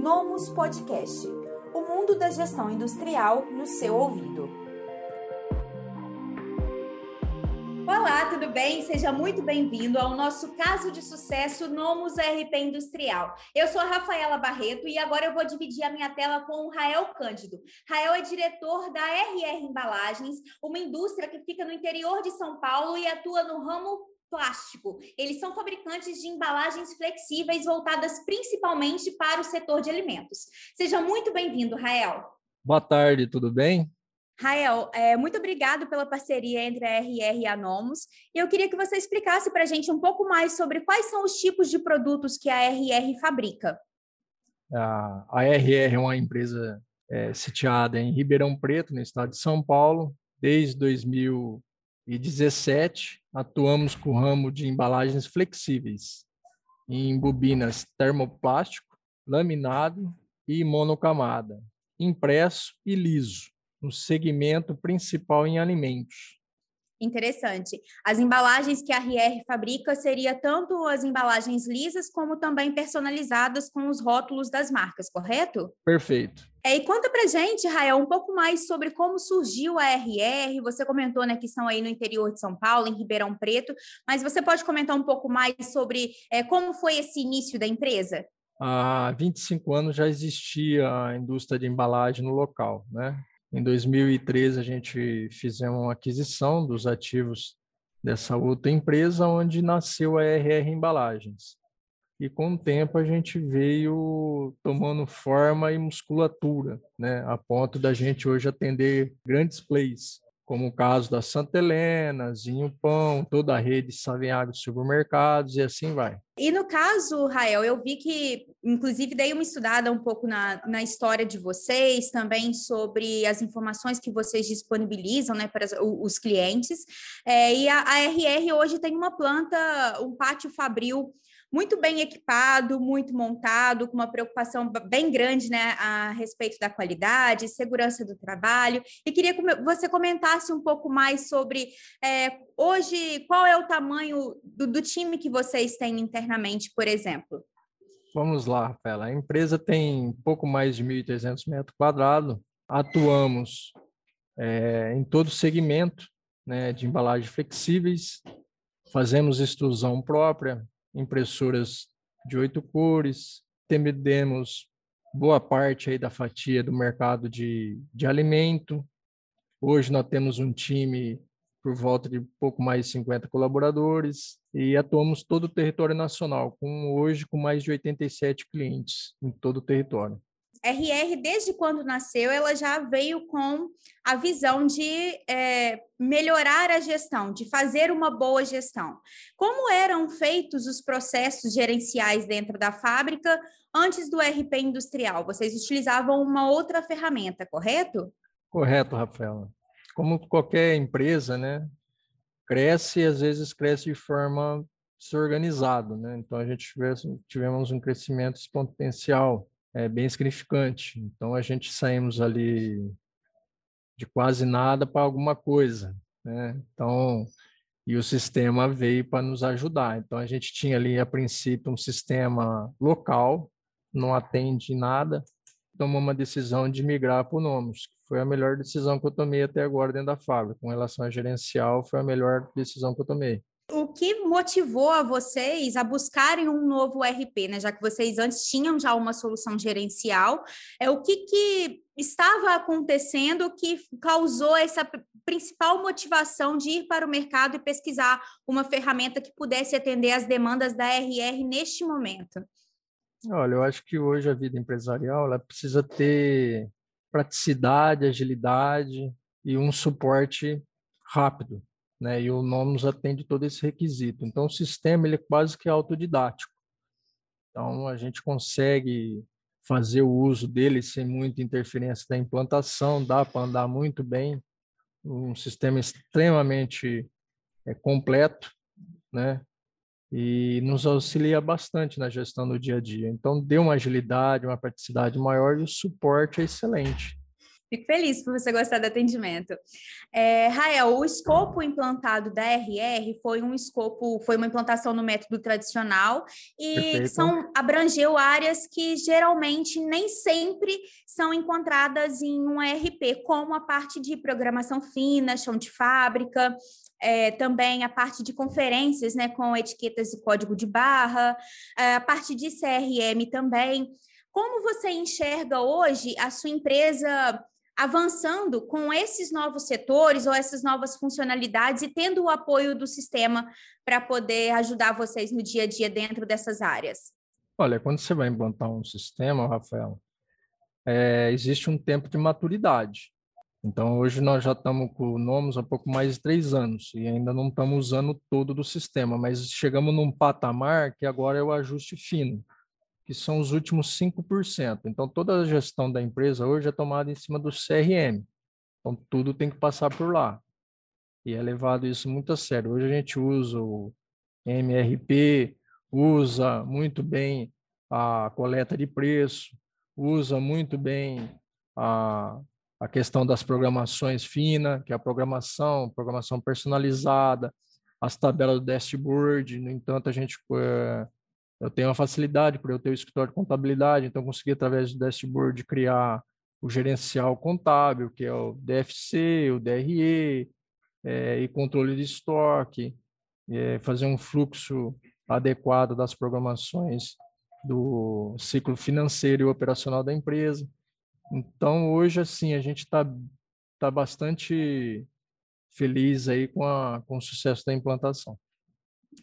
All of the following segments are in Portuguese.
Nomus Podcast o mundo da gestão industrial no seu ouvido. Olá, tudo bem? Seja muito bem-vindo ao nosso caso de sucesso Nomus RP Industrial. Eu sou a Rafaela Barreto e agora eu vou dividir a minha tela com o Rael Cândido. Rael é diretor da RR Embalagens, uma indústria que fica no interior de São Paulo e atua no ramo plástico. Eles são fabricantes de embalagens flexíveis voltadas principalmente para o setor de alimentos. Seja muito bem-vindo, Rael. Boa tarde, tudo bem? Rael, é, muito obrigado pela parceria entre a RR e a Nomos. E eu queria que você explicasse para a gente um pouco mais sobre quais são os tipos de produtos que a RR fabrica. A, a RR é uma empresa é, sitiada em Ribeirão Preto, no estado de São Paulo, desde 2000 2017, atuamos com o ramo de embalagens flexíveis, em bobinas termoplástico, laminado e monocamada, impresso e liso, no segmento principal em alimentos. Interessante. As embalagens que a RR fabrica seria tanto as embalagens lisas como também personalizadas com os rótulos das marcas, correto? Perfeito. É, e conta pra gente, Rael, um pouco mais sobre como surgiu a RR. Você comentou né, que são aí no interior de São Paulo, em Ribeirão Preto, mas você pode comentar um pouco mais sobre é, como foi esse início da empresa? Há 25 anos já existia a indústria de embalagem no local, né? Em 2013, a gente fizemos uma aquisição dos ativos dessa outra empresa, onde nasceu a RR Embalagens. E com o tempo a gente veio tomando forma e musculatura, né, a ponto da gente hoje atender grandes plays como o caso da Santa Helena, Zinho Pão, toda a rede Saviagro Supermercados e assim vai. E no caso, Rael, eu vi que, inclusive, dei uma estudada um pouco na, na história de vocês, também sobre as informações que vocês disponibilizam né, para os clientes. É, e a, a RR hoje tem uma planta, um pátio fabril muito bem equipado, muito montado, com uma preocupação bem grande né, a respeito da qualidade, segurança do trabalho. E queria que você comentasse um pouco mais sobre é, hoje qual é o tamanho do, do time que vocês têm internamente, por exemplo. Vamos lá, Rafaela. A empresa tem pouco mais de 1.300 metros quadrados. Atuamos é, em todo o segmento né, de embalagens flexíveis, fazemos extrusão própria, impressoras de oito cores, temos boa parte aí da fatia do mercado de, de alimento. Hoje nós temos um time por volta de pouco mais de 50 colaboradores e atuamos todo o território nacional, com hoje com mais de 87 clientes em todo o território. RR, desde quando nasceu, ela já veio com a visão de é, melhorar a gestão, de fazer uma boa gestão. Como eram feitos os processos gerenciais dentro da fábrica antes do RP industrial? Vocês utilizavam uma outra ferramenta, correto? Correto, Rafaela. Como qualquer empresa, né, cresce e às vezes cresce de forma desorganizada, né? Então a gente tivemos um crescimento exponencial é bem significante. Então a gente saímos ali de quase nada para alguma coisa, né? Então e o sistema veio para nos ajudar. Então a gente tinha ali a princípio um sistema local, não atende nada, tomou uma decisão de migrar para o Nomos, que foi a melhor decisão que eu tomei até agora dentro da fábrica. Com relação a gerencial, foi a melhor decisão que eu tomei o que motivou a vocês a buscarem um novo RP, né? Já que vocês antes tinham já uma solução gerencial, é o que, que estava acontecendo que causou essa principal motivação de ir para o mercado e pesquisar uma ferramenta que pudesse atender as demandas da RR neste momento? Olha, eu acho que hoje a vida empresarial ela precisa ter praticidade, agilidade e um suporte rápido né? E o Nomus atende todo esse requisito. Então, o sistema ele é quase que autodidático. Então, a gente consegue fazer o uso dele sem muita interferência da implantação, dá para andar muito bem. Um sistema extremamente é, completo, né? E nos auxilia bastante na gestão do dia a dia. Então, deu uma agilidade, uma praticidade maior e o suporte é excelente. Fico feliz por você gostar do atendimento. É, Rael, o escopo implantado da RR foi um escopo, foi uma implantação no método tradicional e são, abrangeu áreas que geralmente nem sempre são encontradas em um ERP, como a parte de programação fina, chão de fábrica, é, também a parte de conferências, né, com etiquetas e código de barra, é, a parte de CRM também. Como você enxerga hoje a sua empresa avançando com esses novos setores ou essas novas funcionalidades e tendo o apoio do sistema para poder ajudar vocês no dia a dia dentro dessas áreas? Olha, quando você vai implantar um sistema, Rafael, é, existe um tempo de maturidade. Então, hoje nós já estamos com o Nomos há pouco mais de três anos e ainda não estamos usando todo do sistema, mas chegamos num patamar que agora é o ajuste fino, que são os últimos 5%. Então, toda a gestão da empresa hoje é tomada em cima do CRM. Então, tudo tem que passar por lá. E é levado isso muito a sério. Hoje a gente usa o MRP, usa muito bem a coleta de preço, usa muito bem a a questão das programações finas, que é a programação, programação personalizada, as tabelas do dashboard. No entanto, a gente é, eu tenho uma facilidade por eu ter o escritório de contabilidade, então consegui através do dashboard criar o gerencial contábil, que é o DFC, o DRE, é, e controle de estoque, é, fazer um fluxo adequado das programações do ciclo financeiro e operacional da empresa. Então, hoje, assim, a gente está tá bastante feliz aí com, a, com o sucesso da implantação.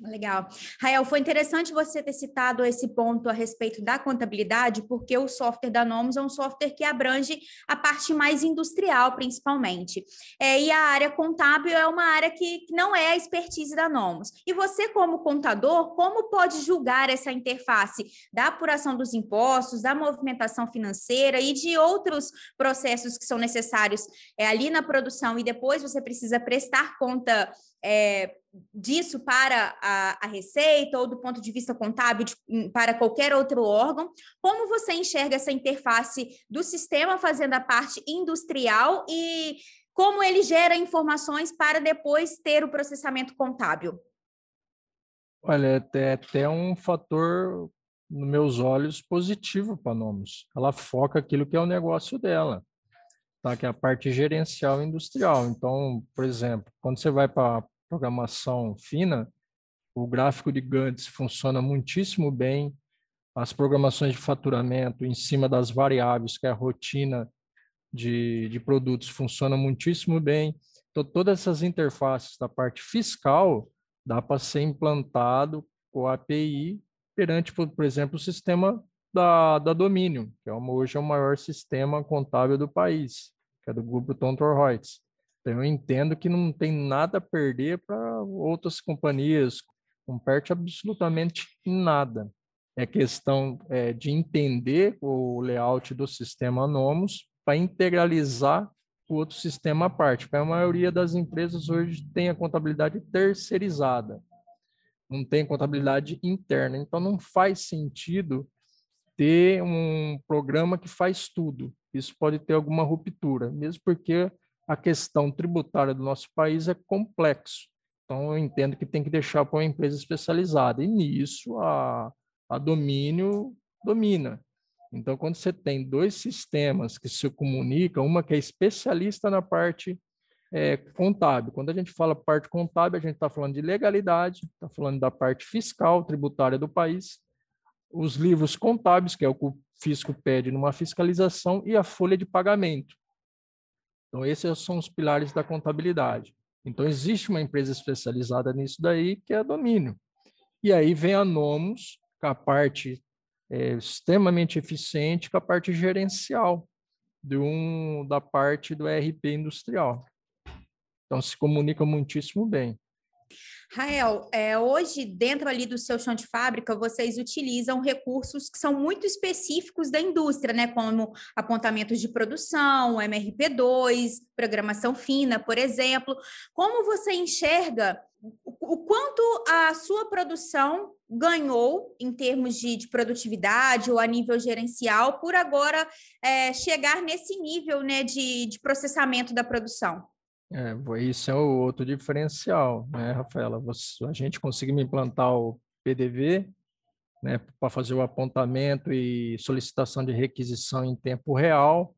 Legal. Rael, foi interessante você ter citado esse ponto a respeito da contabilidade, porque o software da Nomus é um software que abrange a parte mais industrial, principalmente. É, e a área contábil é uma área que não é a expertise da Nomus. E você, como contador, como pode julgar essa interface da apuração dos impostos, da movimentação financeira e de outros processos que são necessários é, ali na produção e depois você precisa prestar conta é, disso para a, a, Receita ou do ponto de vista contábil de, para qualquer outro órgão? Como você enxerga essa interface do sistema fazendo a parte industrial e como ele gera informações para depois ter o processamento contábil? Olha, é até um fator, nos meus olhos, positivo para a Nomos. Ela foca aquilo que é o negócio dela, tá? que é a parte gerencial industrial. Então, por exemplo, quando você vai para programação fina, o gráfico de Gantz funciona muitíssimo bem, as programações de faturamento em cima das variáveis, que é a rotina de, de produtos, funcionam muitíssimo bem. Então, todas essas interfaces da parte fiscal dá para ser implantado com a API perante, por, por exemplo, o sistema da, da Domínio, que é uma, hoje é o maior sistema contábil do país, que é do grupo Thomson Reuters. Então, eu entendo que não tem nada a perder para outras companhias, não perde absolutamente nada. É questão é, de entender o layout do sistema Nomos para integralizar o outro sistema à parte, porque a maioria das empresas hoje tem a contabilidade terceirizada, não tem contabilidade interna, então não faz sentido ter um programa que faz tudo. Isso pode ter alguma ruptura, mesmo porque a questão tributária do nosso país é complexo. Então, eu entendo que tem que deixar para uma empresa especializada. E nisso, a, a domínio domina. Então, quando você tem dois sistemas que se comunicam, uma que é especialista na parte é, contábil. Quando a gente fala parte contábil, a gente está falando de legalidade, está falando da parte fiscal, tributária do país, os livros contábeis, que é o fisco pede numa fiscalização, e a folha de pagamento. Então, esses são os pilares da contabilidade. Então, existe uma empresa especializada nisso daí, que é a Domínio. E aí vem a Nomos, com a parte é, extremamente eficiente, com a parte gerencial de um, da parte do RP industrial. Então, se comunica muitíssimo bem. Rael, é, hoje, dentro ali do seu chão de fábrica, vocês utilizam recursos que são muito específicos da indústria, né? Como apontamentos de produção, MRP2, programação fina, por exemplo. Como você enxerga o quanto a sua produção ganhou em termos de, de produtividade ou a nível gerencial por agora é, chegar nesse nível né, de, de processamento da produção? É, isso é o outro diferencial, né, Rafaela? Você, a gente conseguiu implantar o PDV né, para fazer o apontamento e solicitação de requisição em tempo real.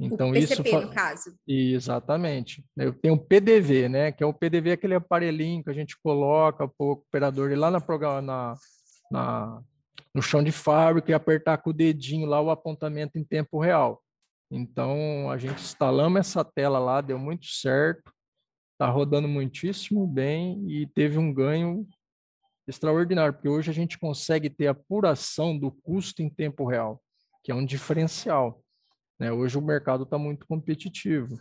Então, o PCP, isso no caso. Exatamente. Eu tenho o PDV, né? Que é o PDV, aquele aparelhinho que a gente coloca para o operador ir lá na, na, na, no chão de fábrica e apertar com o dedinho lá o apontamento em tempo real. Então, a gente instalamos essa tela lá, deu muito certo, está rodando muitíssimo bem e teve um ganho extraordinário, porque hoje a gente consegue ter apuração do custo em tempo real, que é um diferencial. Né? Hoje o mercado está muito competitivo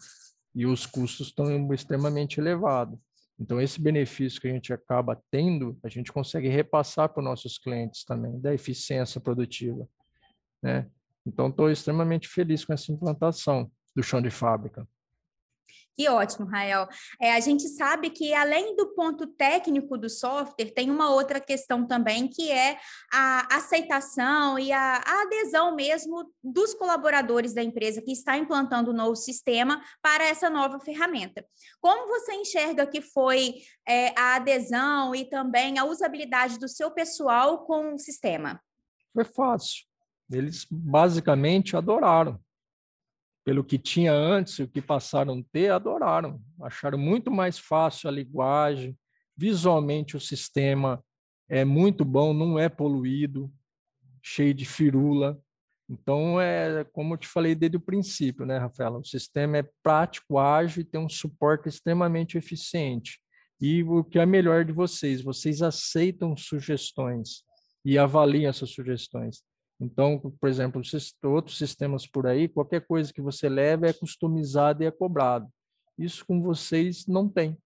e os custos estão extremamente elevados. Então, esse benefício que a gente acaba tendo, a gente consegue repassar para os nossos clientes também, da eficiência produtiva. Né? Então, estou extremamente feliz com essa implantação do chão de fábrica. Que ótimo, Rael. É, a gente sabe que, além do ponto técnico do software, tem uma outra questão também, que é a aceitação e a, a adesão mesmo dos colaboradores da empresa que está implantando o novo sistema para essa nova ferramenta. Como você enxerga que foi é, a adesão e também a usabilidade do seu pessoal com o sistema? Foi fácil. Eles basicamente adoraram pelo que tinha antes, o que passaram a ter, adoraram. Acharam muito mais fácil a linguagem, visualmente o sistema é muito bom, não é poluído, cheio de firula. Então, é como eu te falei desde o princípio, né, Rafaela? O sistema é prático, ágil e tem um suporte extremamente eficiente. E o que é melhor de vocês, vocês aceitam sugestões e avaliam essas sugestões. Então, por exemplo, outros sistemas por aí, qualquer coisa que você leva é customizado e é cobrado. Isso com vocês não tem.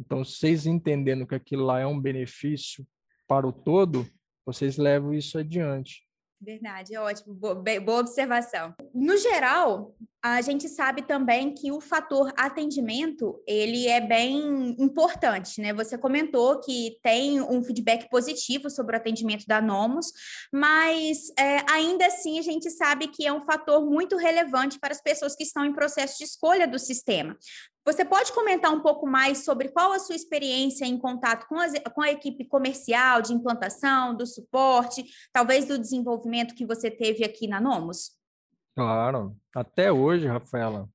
Então, vocês entendendo que aquilo lá é um benefício para o todo, vocês levam isso adiante. Verdade, é ótimo, boa, observação. No geral, a gente sabe também que o fator atendimento, ele é bem importante, né? Você comentou que tem um feedback positivo sobre o atendimento da Nomos, mas é, ainda assim a gente sabe que é um fator muito relevante para as pessoas que estão em processo de escolha do sistema. Você pode comentar um pouco mais sobre qual a sua experiência em contato com, as, com a equipe comercial, de implantação, do suporte, talvez do desenvolvimento que você teve aqui na Nomos? Claro. Até hoje, Rafaela,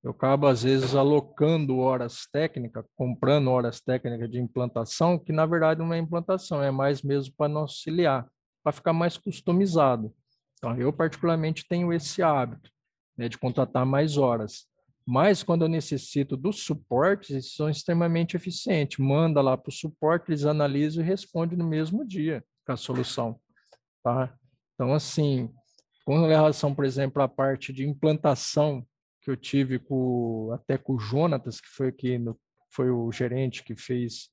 eu acabo, às vezes, alocando horas técnicas, comprando horas técnicas de implantação, que na verdade não é implantação, é mais mesmo para nos auxiliar, para ficar mais customizado. Então, eu particularmente tenho esse hábito né, de contratar mais horas. Mas quando eu necessito do suporte, eles são extremamente eficientes. Manda lá para o suporte, eles analisam e respondem no mesmo dia com a solução. Tá? Então, assim, com relação, por exemplo, à parte de implantação que eu tive com, até com o Jonatas, que foi, aqui no, foi o gerente que fez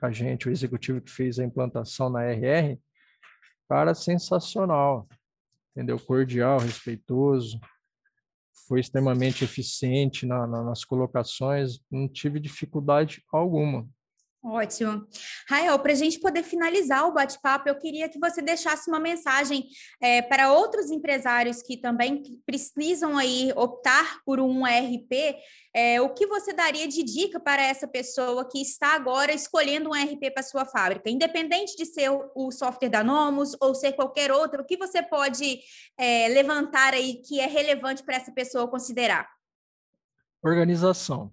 com a gente, o executivo que fez a implantação na RR, cara, sensacional, entendeu? Cordial, respeitoso, foi extremamente eficiente na, na, nas colocações, não tive dificuldade alguma. Ótimo. Rael, para a gente poder finalizar o bate-papo, eu queria que você deixasse uma mensagem é, para outros empresários que também precisam aí optar por um ERP. É, o que você daria de dica para essa pessoa que está agora escolhendo um ERP para sua fábrica? Independente de ser o software da Nomos ou ser qualquer outro, o que você pode é, levantar aí que é relevante para essa pessoa considerar? Organização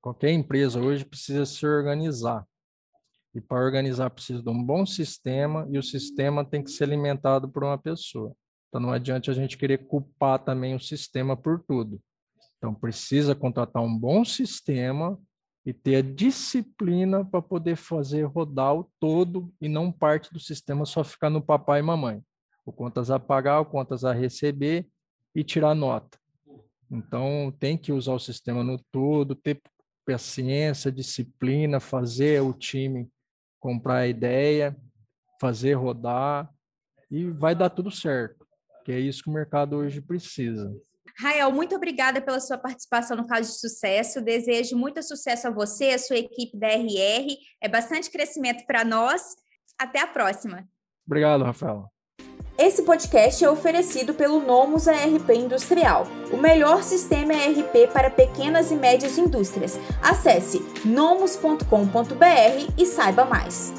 Qualquer empresa hoje precisa se organizar. E para organizar precisa de um bom sistema e o sistema tem que ser alimentado por uma pessoa. Então não adianta a gente querer culpar também o sistema por tudo. Então precisa contratar um bom sistema e ter a disciplina para poder fazer rodar o todo e não parte do sistema só ficar no papai e mamãe. O contas a pagar, o contas a receber e tirar nota. Então tem que usar o sistema no todo, ter paciência, disciplina, fazer o time comprar a ideia, fazer rodar e vai dar tudo certo, que é isso que o mercado hoje precisa. Rael, muito obrigada pela sua participação no caso de sucesso. Desejo muito sucesso a você, a sua equipe da RR. É bastante crescimento para nós. Até a próxima. Obrigado, Rafaela. Esse podcast é oferecido pelo Nomus ARP Industrial, o melhor sistema ERP para pequenas e médias indústrias. Acesse nomus.com.br e saiba mais.